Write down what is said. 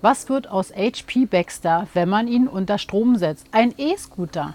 Was wird aus HP Baxter, wenn man ihn unter Strom setzt? Ein E-Scooter.